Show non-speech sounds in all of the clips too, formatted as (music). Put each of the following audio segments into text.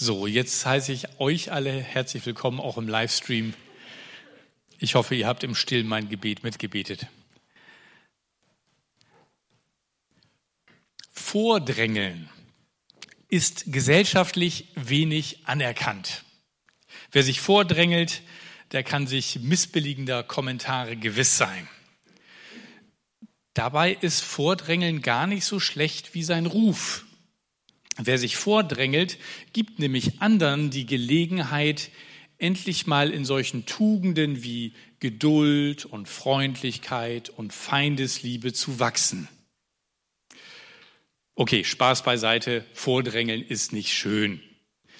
So, jetzt heiße ich euch alle herzlich willkommen, auch im Livestream. Ich hoffe, ihr habt im Stillen mein Gebet mitgebetet. Vordrängeln ist gesellschaftlich wenig anerkannt. Wer sich vordrängelt, der kann sich missbilligender Kommentare gewiss sein. Dabei ist Vordrängeln gar nicht so schlecht wie sein Ruf. Wer sich vordrängelt, gibt nämlich anderen die Gelegenheit, endlich mal in solchen Tugenden wie Geduld und Freundlichkeit und Feindesliebe zu wachsen. Okay, Spaß beiseite, vordrängeln ist nicht schön.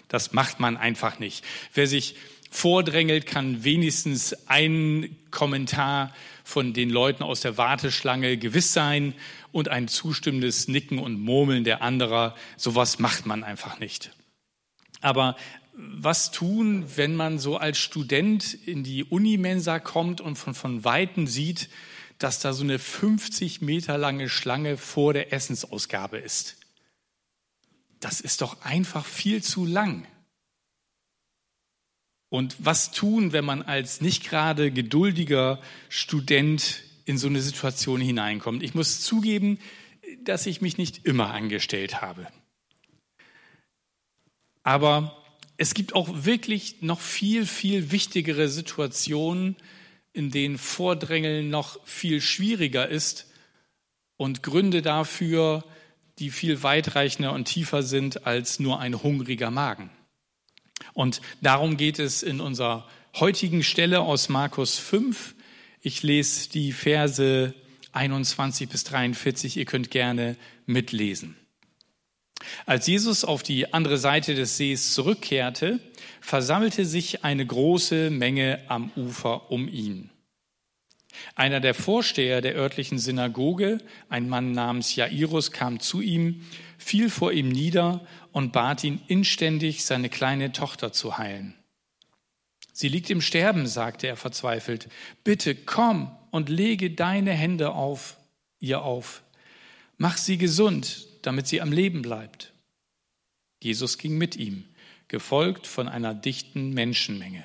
Das macht man einfach nicht. Wer sich vordrängelt, kann wenigstens ein Kommentar von den Leuten aus der Warteschlange gewiss sein und ein zustimmendes Nicken und Murmeln der anderer. Sowas macht man einfach nicht. Aber was tun, wenn man so als Student in die Unimensa kommt und von, von Weitem sieht, dass da so eine 50 Meter lange Schlange vor der Essensausgabe ist? Das ist doch einfach viel zu lang. Und was tun, wenn man als nicht gerade geduldiger Student in so eine Situation hineinkommt? Ich muss zugeben, dass ich mich nicht immer angestellt habe. Aber es gibt auch wirklich noch viel, viel wichtigere Situationen, in denen Vordrängeln noch viel schwieriger ist und Gründe dafür, die viel weitreichender und tiefer sind als nur ein hungriger Magen. Und darum geht es in unserer heutigen Stelle aus Markus 5. Ich lese die Verse 21 bis 43. Ihr könnt gerne mitlesen. Als Jesus auf die andere Seite des Sees zurückkehrte, versammelte sich eine große Menge am Ufer um ihn. Einer der Vorsteher der örtlichen Synagoge, ein Mann namens Jairus, kam zu ihm, fiel vor ihm nieder und bat ihn inständig, seine kleine Tochter zu heilen. Sie liegt im Sterben, sagte er verzweifelt. Bitte komm und lege deine Hände auf ihr auf. Mach sie gesund, damit sie am Leben bleibt. Jesus ging mit ihm, gefolgt von einer dichten Menschenmenge.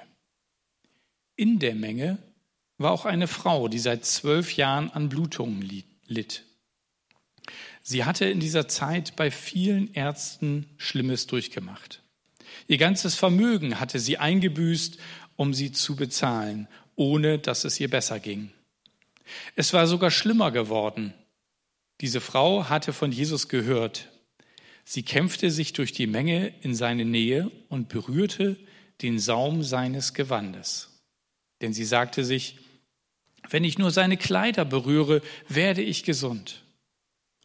In der Menge war auch eine Frau, die seit zwölf Jahren an Blutungen litt. Sie hatte in dieser Zeit bei vielen Ärzten Schlimmes durchgemacht. Ihr ganzes Vermögen hatte sie eingebüßt, um sie zu bezahlen, ohne dass es ihr besser ging. Es war sogar schlimmer geworden. Diese Frau hatte von Jesus gehört. Sie kämpfte sich durch die Menge in seine Nähe und berührte den Saum seines Gewandes. Denn sie sagte sich, wenn ich nur seine Kleider berühre, werde ich gesund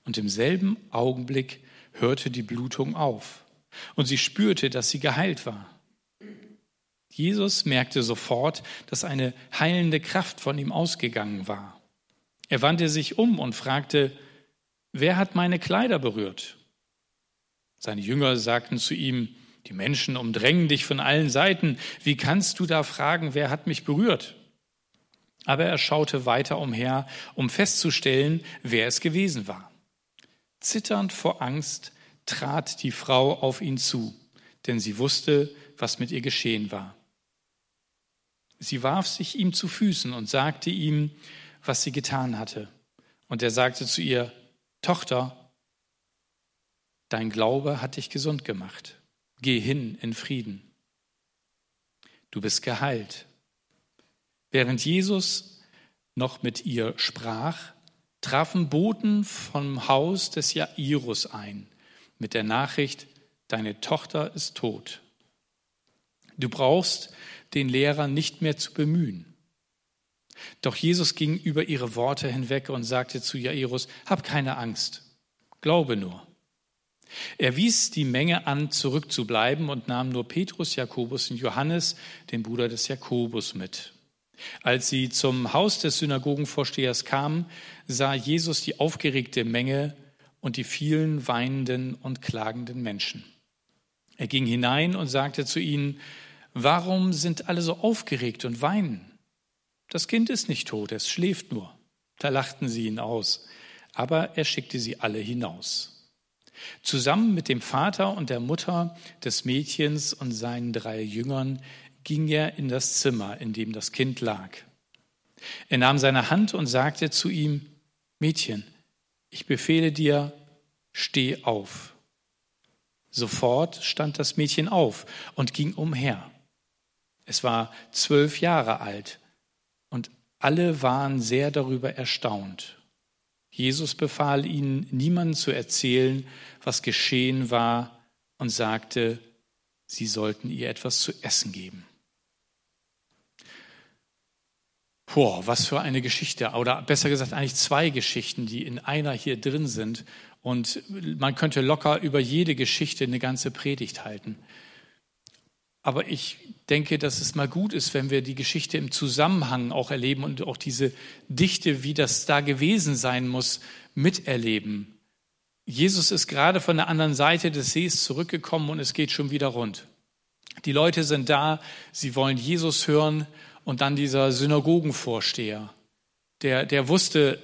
und im selben Augenblick hörte die Blutung auf und sie spürte, dass sie geheilt war. Jesus merkte sofort, dass eine heilende Kraft von ihm ausgegangen war. Er wandte sich um und fragte, wer hat meine Kleider berührt? Seine Jünger sagten zu ihm, die Menschen umdrängen dich von allen Seiten. Wie kannst du da fragen, wer hat mich berührt? Aber er schaute weiter umher, um festzustellen, wer es gewesen war. Zitternd vor Angst trat die Frau auf ihn zu, denn sie wusste, was mit ihr geschehen war. Sie warf sich ihm zu Füßen und sagte ihm, was sie getan hatte. Und er sagte zu ihr, Tochter, dein Glaube hat dich gesund gemacht. Geh hin in Frieden. Du bist geheilt. Während Jesus noch mit ihr sprach, trafen Boten vom Haus des Jairus ein mit der Nachricht, deine Tochter ist tot. Du brauchst den Lehrer nicht mehr zu bemühen. Doch Jesus ging über ihre Worte hinweg und sagte zu Jairus, hab keine Angst, glaube nur. Er wies die Menge an, zurückzubleiben und nahm nur Petrus, Jakobus und Johannes, den Bruder des Jakobus, mit. Als sie zum Haus des Synagogenvorstehers kamen, sah Jesus die aufgeregte Menge und die vielen weinenden und klagenden Menschen. Er ging hinein und sagte zu ihnen, warum sind alle so aufgeregt und weinen? Das Kind ist nicht tot, es schläft nur. Da lachten sie ihn aus, aber er schickte sie alle hinaus. Zusammen mit dem Vater und der Mutter des Mädchens und seinen drei Jüngern ging er in das Zimmer, in dem das Kind lag. Er nahm seine Hand und sagte zu ihm, Mädchen, ich befehle dir, steh auf. Sofort stand das Mädchen auf und ging umher. Es war zwölf Jahre alt und alle waren sehr darüber erstaunt. Jesus befahl ihnen, niemandem zu erzählen, was geschehen war und sagte, sie sollten ihr etwas zu essen geben. Boah, was für eine Geschichte. Oder besser gesagt, eigentlich zwei Geschichten, die in einer hier drin sind. Und man könnte locker über jede Geschichte eine ganze Predigt halten. Aber ich denke, dass es mal gut ist, wenn wir die Geschichte im Zusammenhang auch erleben und auch diese Dichte, wie das da gewesen sein muss, miterleben. Jesus ist gerade von der anderen Seite des Sees zurückgekommen und es geht schon wieder rund. Die Leute sind da, sie wollen Jesus hören und dann dieser Synagogenvorsteher, der, der wusste,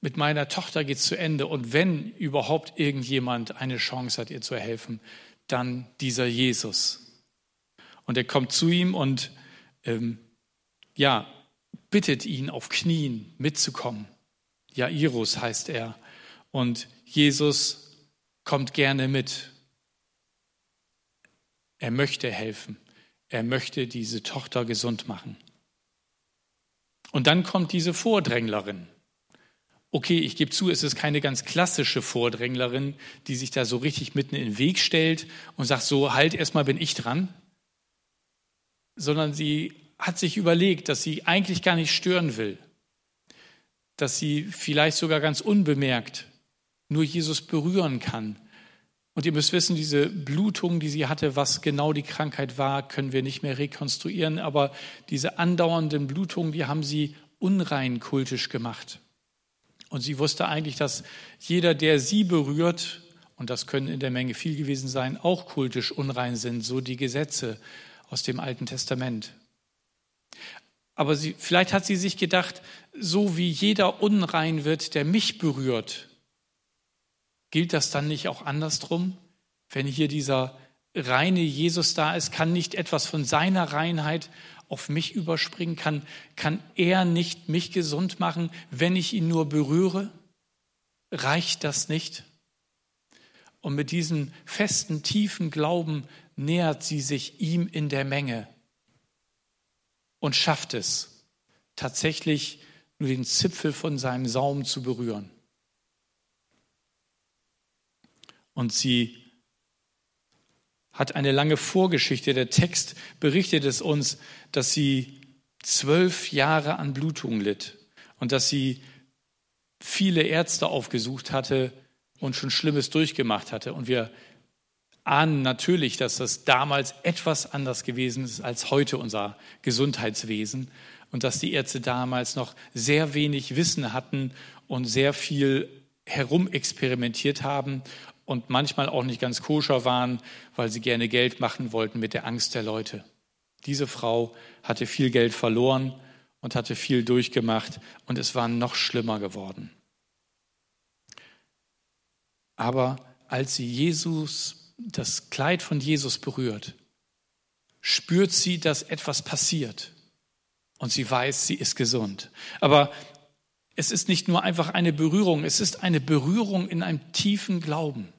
mit meiner Tochter geht es zu Ende und wenn überhaupt irgendjemand eine Chance hat, ihr zu helfen, dann dieser Jesus. Und er kommt zu ihm und ähm, ja, bittet ihn auf Knien mitzukommen. Jairus heißt er. Und Jesus kommt gerne mit. Er möchte helfen. Er möchte diese Tochter gesund machen. Und dann kommt diese Vordränglerin. Okay, ich gebe zu, es ist keine ganz klassische Vordränglerin, die sich da so richtig mitten in den Weg stellt und sagt, so, halt, erstmal bin ich dran, sondern sie hat sich überlegt, dass sie eigentlich gar nicht stören will, dass sie vielleicht sogar ganz unbemerkt nur Jesus berühren kann. Und ihr müsst wissen, diese Blutung, die sie hatte, was genau die Krankheit war, können wir nicht mehr rekonstruieren, aber diese andauernden Blutungen, die haben sie unrein kultisch gemacht. Und sie wusste eigentlich, dass jeder, der sie berührt, und das können in der Menge viel gewesen sein, auch kultisch unrein sind, so die Gesetze aus dem Alten Testament. Aber sie, vielleicht hat sie sich gedacht, so wie jeder unrein wird, der mich berührt, gilt das dann nicht auch andersrum? Wenn hier dieser reine Jesus da ist, kann nicht etwas von seiner Reinheit auf mich überspringen? Kann, kann er nicht mich gesund machen, wenn ich ihn nur berühre? Reicht das nicht? Und mit diesem festen, tiefen Glauben nähert sie sich ihm in der Menge und schafft es, tatsächlich nur den Zipfel von seinem Saum zu berühren. Und sie hat eine lange Vorgeschichte. Der Text berichtet es uns, dass sie zwölf Jahre an Blutung litt und dass sie viele Ärzte aufgesucht hatte und schon Schlimmes durchgemacht hatte. Und wir ahnen natürlich, dass das damals etwas anders gewesen ist als heute unser Gesundheitswesen und dass die Ärzte damals noch sehr wenig Wissen hatten und sehr viel herumexperimentiert haben und manchmal auch nicht ganz koscher waren, weil sie gerne Geld machen wollten mit der Angst der Leute. Diese Frau hatte viel Geld verloren und hatte viel durchgemacht und es war noch schlimmer geworden. Aber als sie Jesus das Kleid von Jesus berührt, spürt sie, dass etwas passiert. Und sie weiß, sie ist gesund. Aber es ist nicht nur einfach eine Berührung, es ist eine Berührung in einem tiefen Glauben.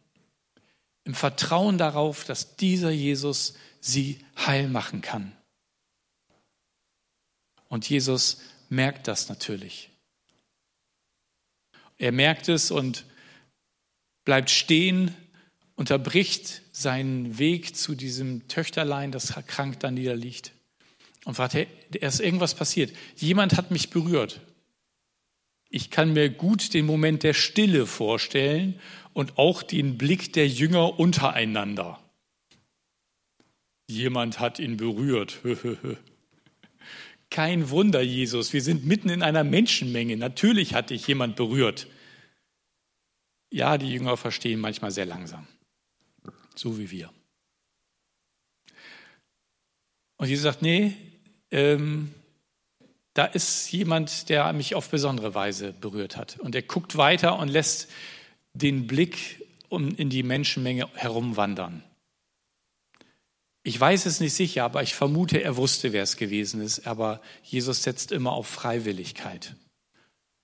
Im Vertrauen darauf, dass dieser Jesus sie heil machen kann. Und Jesus merkt das natürlich. Er merkt es und bleibt stehen unterbricht seinen Weg zu diesem Töchterlein, das krank da niederliegt und fragt, hey, ist irgendwas passiert. Jemand hat mich berührt. Ich kann mir gut den Moment der Stille vorstellen und auch den Blick der Jünger untereinander. Jemand hat ihn berührt. (laughs) Kein Wunder, Jesus. Wir sind mitten in einer Menschenmenge. Natürlich hat dich jemand berührt. Ja, die Jünger verstehen manchmal sehr langsam so wie wir. Und Jesus sagt, nee, ähm, da ist jemand, der mich auf besondere Weise berührt hat. Und er guckt weiter und lässt den Blick in die Menschenmenge herumwandern. Ich weiß es nicht sicher, aber ich vermute, er wusste, wer es gewesen ist. Aber Jesus setzt immer auf Freiwilligkeit.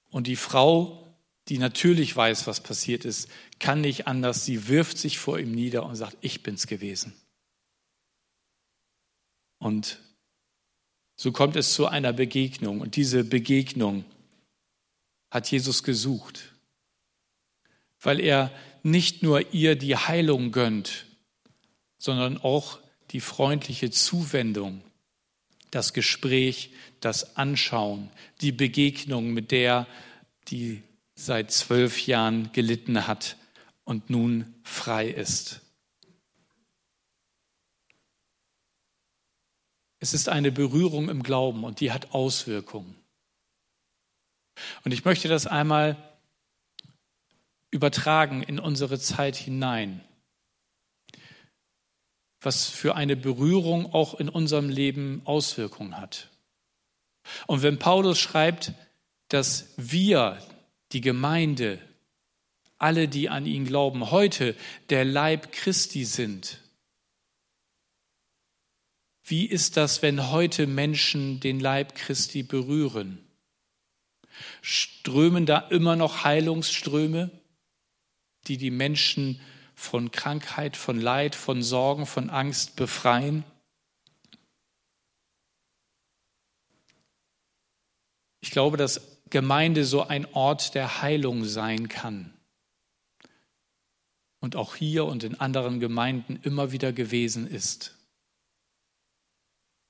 Und die Frau, die natürlich weiß, was passiert ist, kann nicht anders. Sie wirft sich vor ihm nieder und sagt, ich bin's gewesen. Und so kommt es zu einer Begegnung. Und diese Begegnung hat Jesus gesucht, weil er nicht nur ihr die Heilung gönnt, sondern auch die freundliche Zuwendung, das Gespräch, das Anschauen, die Begegnung mit der, die seit zwölf Jahren gelitten hat und nun frei ist. Es ist eine Berührung im Glauben und die hat Auswirkungen. Und ich möchte das einmal übertragen in unsere Zeit hinein was für eine Berührung auch in unserem Leben Auswirkungen hat. Und wenn Paulus schreibt, dass wir, die Gemeinde, alle, die an ihn glauben, heute der Leib Christi sind, wie ist das, wenn heute Menschen den Leib Christi berühren? Strömen da immer noch Heilungsströme, die die Menschen von Krankheit, von Leid, von Sorgen, von Angst befreien? Ich glaube, dass Gemeinde so ein Ort der Heilung sein kann. Und auch hier und in anderen Gemeinden immer wieder gewesen ist.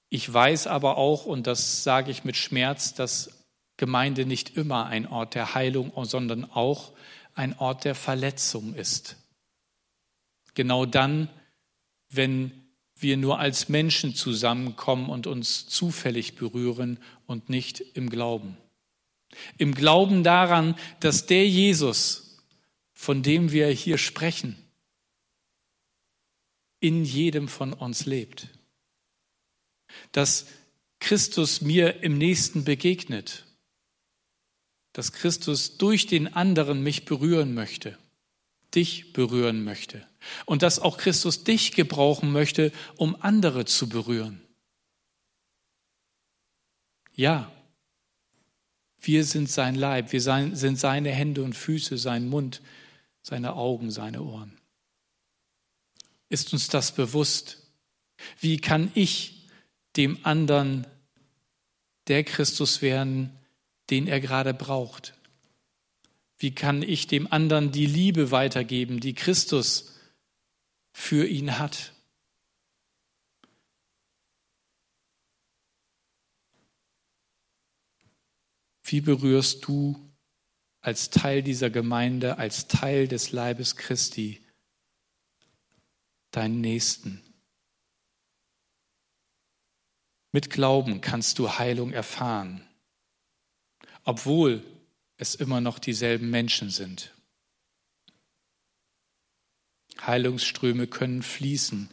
Ich weiß aber auch, und das sage ich mit Schmerz, dass Gemeinde nicht immer ein Ort der Heilung, sondern auch ein Ort der Verletzung ist. Genau dann, wenn wir nur als Menschen zusammenkommen und uns zufällig berühren und nicht im Glauben. Im Glauben daran, dass der Jesus, von dem wir hier sprechen, in jedem von uns lebt. Dass Christus mir im Nächsten begegnet. Dass Christus durch den anderen mich berühren möchte, dich berühren möchte und dass auch Christus dich gebrauchen möchte, um andere zu berühren. Ja, wir sind sein Leib, wir sind seine Hände und Füße, sein Mund, seine Augen, seine Ohren. Ist uns das bewusst? Wie kann ich dem anderen der Christus werden, den er gerade braucht? Wie kann ich dem anderen die Liebe weitergeben, die Christus für ihn hat. Wie berührst du als Teil dieser Gemeinde, als Teil des Leibes Christi deinen Nächsten? Mit Glauben kannst du Heilung erfahren, obwohl es immer noch dieselben Menschen sind. Heilungsströme können fließen.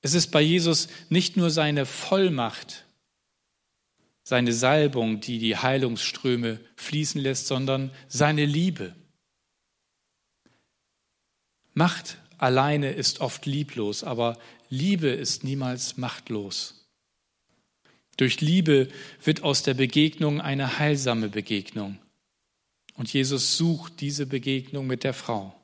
Es ist bei Jesus nicht nur seine Vollmacht, seine Salbung, die die Heilungsströme fließen lässt, sondern seine Liebe. Macht alleine ist oft lieblos, aber Liebe ist niemals machtlos. Durch Liebe wird aus der Begegnung eine heilsame Begegnung. Und Jesus sucht diese Begegnung mit der Frau.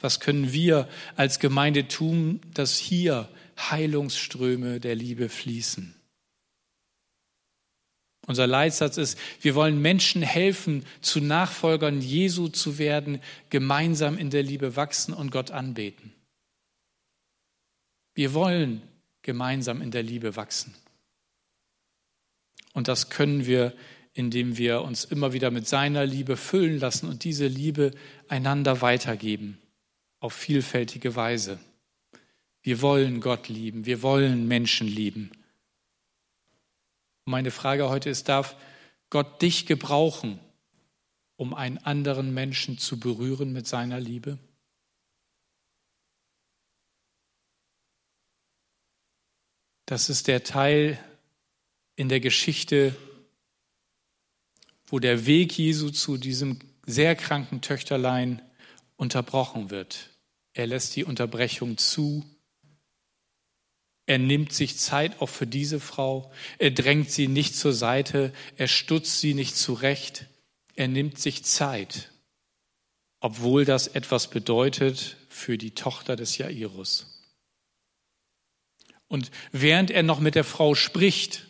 Was können wir als Gemeinde tun, dass hier Heilungsströme der Liebe fließen? Unser Leitsatz ist, wir wollen Menschen helfen, zu Nachfolgern Jesu zu werden, gemeinsam in der Liebe wachsen und Gott anbeten. Wir wollen gemeinsam in der Liebe wachsen. Und das können wir, indem wir uns immer wieder mit seiner Liebe füllen lassen und diese Liebe einander weitergeben auf vielfältige Weise. Wir wollen Gott lieben, wir wollen Menschen lieben. Meine Frage heute ist, darf Gott dich gebrauchen, um einen anderen Menschen zu berühren mit seiner Liebe? Das ist der Teil in der Geschichte, wo der Weg Jesu zu diesem sehr kranken Töchterlein unterbrochen wird. Er lässt die Unterbrechung zu. Er nimmt sich Zeit auch für diese Frau. Er drängt sie nicht zur Seite. Er stutzt sie nicht zurecht. Er nimmt sich Zeit, obwohl das etwas bedeutet für die Tochter des Jairus. Und während er noch mit der Frau spricht,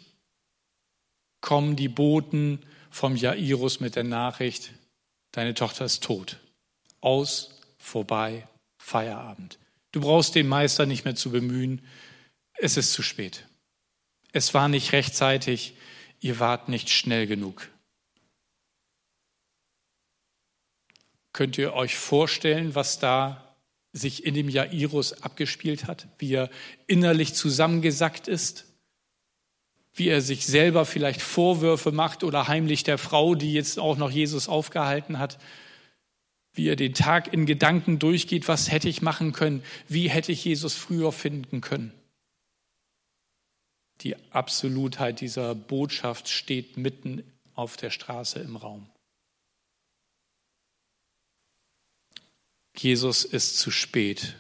kommen die Boten vom Jairus mit der Nachricht, deine Tochter ist tot. Aus, vorbei, Feierabend. Du brauchst den Meister nicht mehr zu bemühen. Es ist zu spät. Es war nicht rechtzeitig. Ihr wart nicht schnell genug. Könnt ihr euch vorstellen, was da sich in dem Jairus abgespielt hat, wie er innerlich zusammengesackt ist, wie er sich selber vielleicht Vorwürfe macht oder heimlich der Frau, die jetzt auch noch Jesus aufgehalten hat, wie er den Tag in Gedanken durchgeht, was hätte ich machen können, wie hätte ich Jesus früher finden können. Die Absolutheit dieser Botschaft steht mitten auf der Straße im Raum. Jesus ist zu spät.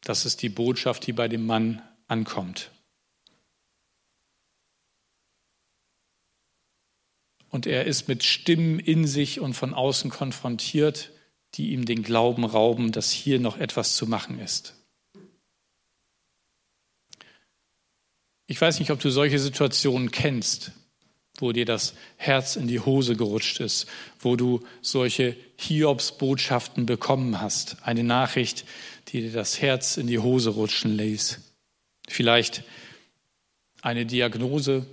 Das ist die Botschaft, die bei dem Mann ankommt. Und er ist mit Stimmen in sich und von außen konfrontiert, die ihm den Glauben rauben, dass hier noch etwas zu machen ist. Ich weiß nicht, ob du solche Situationen kennst wo dir das Herz in die Hose gerutscht ist, wo du solche Hiobs-Botschaften bekommen hast, eine Nachricht, die dir das Herz in die Hose rutschen ließ. Vielleicht eine Diagnose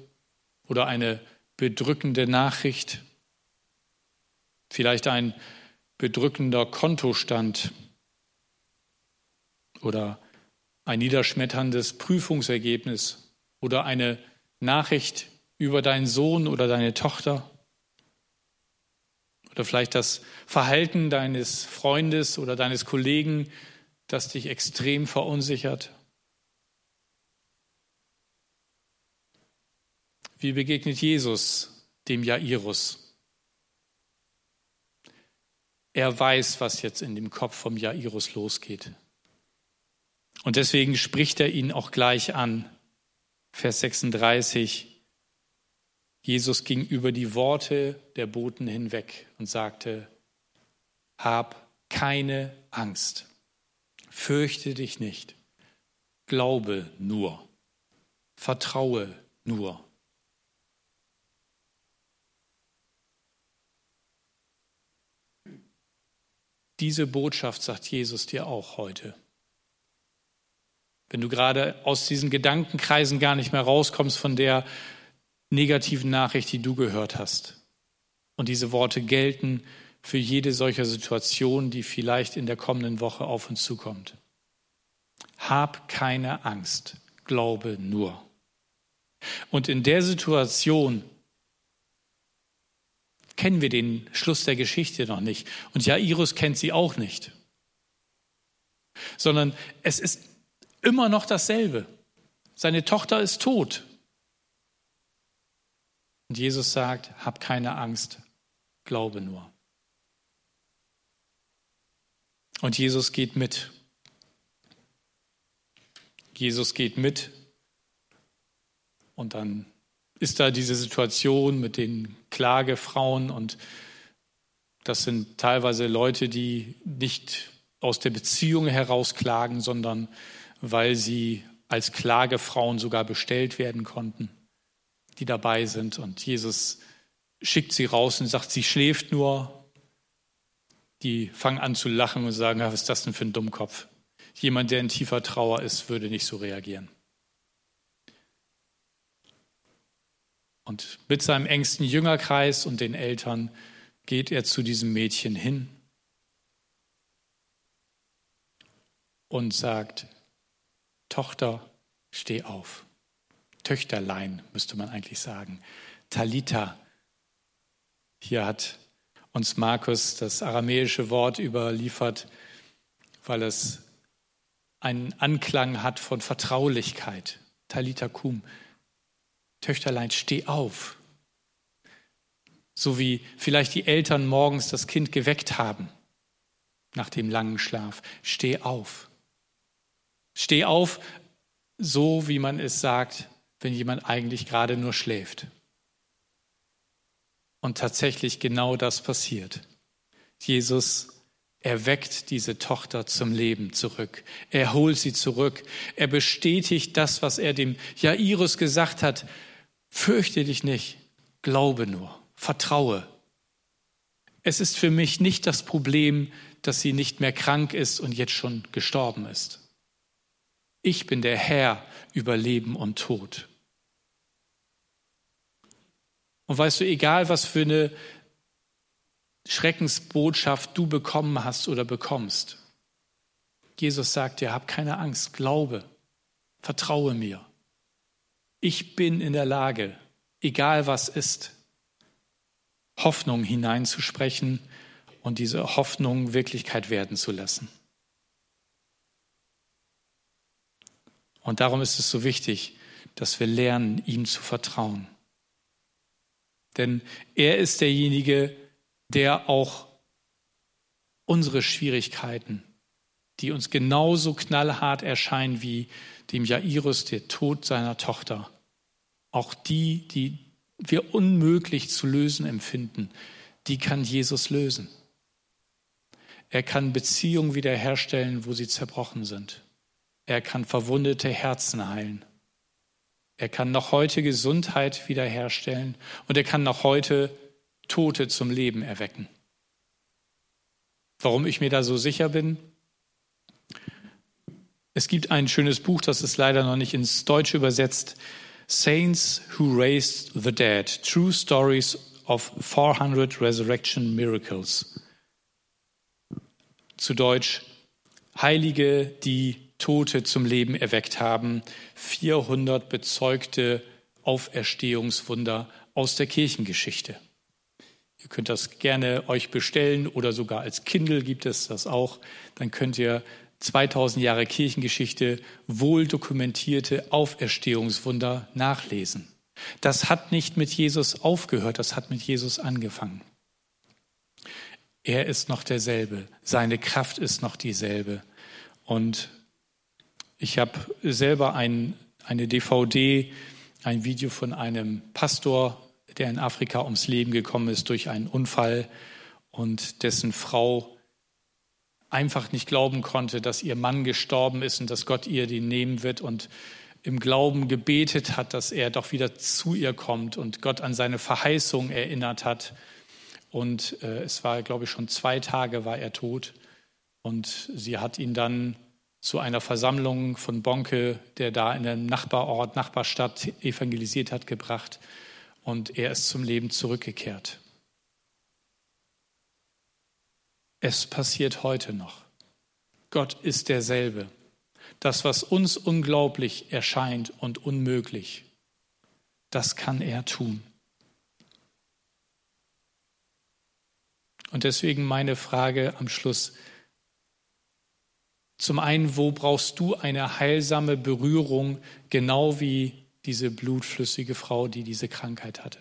oder eine bedrückende Nachricht, vielleicht ein bedrückender Kontostand. Oder ein niederschmetterndes Prüfungsergebnis. Oder eine Nachricht, über deinen Sohn oder deine Tochter oder vielleicht das Verhalten deines Freundes oder deines Kollegen, das dich extrem verunsichert. Wie begegnet Jesus dem Jairus? Er weiß, was jetzt in dem Kopf vom Jairus losgeht. Und deswegen spricht er ihn auch gleich an. Vers 36. Jesus ging über die Worte der Boten hinweg und sagte, hab keine Angst, fürchte dich nicht, glaube nur, vertraue nur. Diese Botschaft sagt Jesus dir auch heute. Wenn du gerade aus diesen Gedankenkreisen gar nicht mehr rauskommst, von der negativen Nachricht, die du gehört hast. Und diese Worte gelten für jede solcher Situation, die vielleicht in der kommenden Woche auf uns zukommt. Hab keine Angst, glaube nur. Und in der Situation kennen wir den Schluss der Geschichte noch nicht. Und Jairus kennt sie auch nicht. Sondern es ist immer noch dasselbe. Seine Tochter ist tot. Und Jesus sagt, hab keine Angst, glaube nur. Und Jesus geht mit. Jesus geht mit. Und dann ist da diese Situation mit den Klagefrauen und das sind teilweise Leute, die nicht aus der Beziehung heraus klagen, sondern weil sie als Klagefrauen sogar bestellt werden konnten die dabei sind. Und Jesus schickt sie raus und sagt, sie schläft nur. Die fangen an zu lachen und sagen, was ist das denn für ein Dummkopf? Jemand, der in tiefer Trauer ist, würde nicht so reagieren. Und mit seinem engsten Jüngerkreis und den Eltern geht er zu diesem Mädchen hin und sagt, Tochter, steh auf. Töchterlein, müsste man eigentlich sagen. Talita. Hier hat uns Markus das aramäische Wort überliefert, weil es einen Anklang hat von Vertraulichkeit. Talita kum. Töchterlein, steh auf. So wie vielleicht die Eltern morgens das Kind geweckt haben nach dem langen Schlaf. Steh auf. Steh auf, so wie man es sagt, wenn jemand eigentlich gerade nur schläft. Und tatsächlich genau das passiert. Jesus erweckt diese Tochter zum Leben zurück. Er holt sie zurück. Er bestätigt das, was er dem Jairus gesagt hat. Fürchte dich nicht, glaube nur, vertraue. Es ist für mich nicht das Problem, dass sie nicht mehr krank ist und jetzt schon gestorben ist. Ich bin der Herr über Leben und Tod. Und weißt du, egal was für eine Schreckensbotschaft du bekommen hast oder bekommst, Jesus sagt dir, hab keine Angst, glaube, vertraue mir. Ich bin in der Lage, egal was ist, Hoffnung hineinzusprechen und diese Hoffnung Wirklichkeit werden zu lassen. Und darum ist es so wichtig, dass wir lernen, ihm zu vertrauen. Denn er ist derjenige, der auch unsere Schwierigkeiten, die uns genauso knallhart erscheinen wie dem Jairus der Tod seiner Tochter, auch die, die wir unmöglich zu lösen empfinden, die kann Jesus lösen. Er kann Beziehungen wiederherstellen, wo sie zerbrochen sind. Er kann verwundete Herzen heilen. Er kann noch heute Gesundheit wiederherstellen und er kann noch heute Tote zum Leben erwecken. Warum ich mir da so sicher bin? Es gibt ein schönes Buch, das ist leider noch nicht ins Deutsche übersetzt. Saints Who Raised the Dead, True Stories of 400 Resurrection Miracles. Zu Deutsch, Heilige, die Tote zum Leben erweckt haben, 400 bezeugte Auferstehungswunder aus der Kirchengeschichte. Ihr könnt das gerne euch bestellen oder sogar als Kindle gibt es das auch. Dann könnt ihr 2000 Jahre Kirchengeschichte wohl dokumentierte Auferstehungswunder nachlesen. Das hat nicht mit Jesus aufgehört, das hat mit Jesus angefangen. Er ist noch derselbe, seine Kraft ist noch dieselbe. Und ich habe selber ein, eine DVD, ein Video von einem Pastor, der in Afrika ums Leben gekommen ist durch einen Unfall und dessen Frau einfach nicht glauben konnte, dass ihr Mann gestorben ist und dass Gott ihr den nehmen wird und im Glauben gebetet hat, dass er doch wieder zu ihr kommt und Gott an seine Verheißung erinnert hat. Und äh, es war, glaube ich, schon zwei Tage war er tot. Und sie hat ihn dann zu einer Versammlung von Bonke, der da in einem Nachbarort, Nachbarstadt evangelisiert hat, gebracht. Und er ist zum Leben zurückgekehrt. Es passiert heute noch. Gott ist derselbe. Das, was uns unglaublich erscheint und unmöglich, das kann er tun. Und deswegen meine Frage am Schluss. Zum einen, wo brauchst du eine heilsame Berührung, genau wie diese blutflüssige Frau, die diese Krankheit hatte?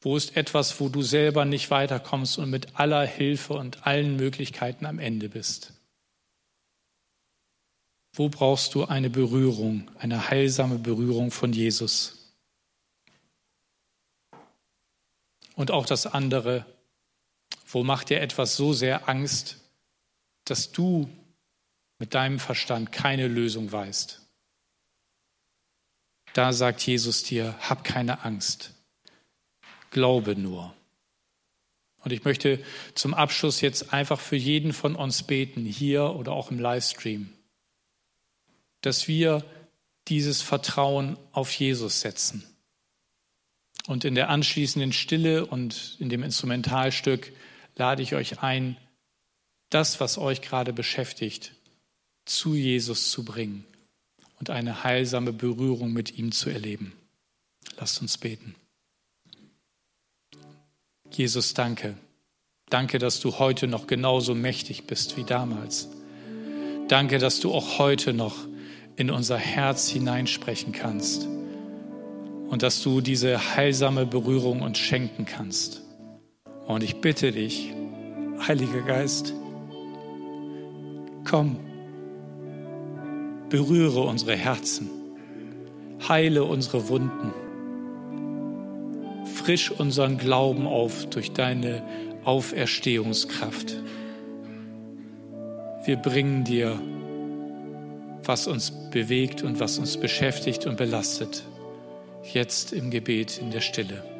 Wo ist etwas, wo du selber nicht weiterkommst und mit aller Hilfe und allen Möglichkeiten am Ende bist? Wo brauchst du eine Berührung, eine heilsame Berührung von Jesus? Und auch das andere, wo macht dir etwas so sehr Angst, dass du mit deinem Verstand keine Lösung weißt? Da sagt Jesus dir, hab keine Angst glaube nur. Und ich möchte zum Abschluss jetzt einfach für jeden von uns beten, hier oder auch im Livestream, dass wir dieses Vertrauen auf Jesus setzen. Und in der anschließenden Stille und in dem Instrumentalstück lade ich euch ein, das, was euch gerade beschäftigt, zu Jesus zu bringen und eine heilsame Berührung mit ihm zu erleben. Lasst uns beten. Jesus, danke. Danke, dass du heute noch genauso mächtig bist wie damals. Danke, dass du auch heute noch in unser Herz hineinsprechen kannst und dass du diese heilsame Berührung uns schenken kannst. Und ich bitte dich, Heiliger Geist, komm, berühre unsere Herzen, heile unsere Wunden, frisch unseren Glauben auf durch deine Auferstehungskraft. Wir bringen dir, was uns bewegt und was uns beschäftigt und belastet, jetzt im Gebet in der Stille.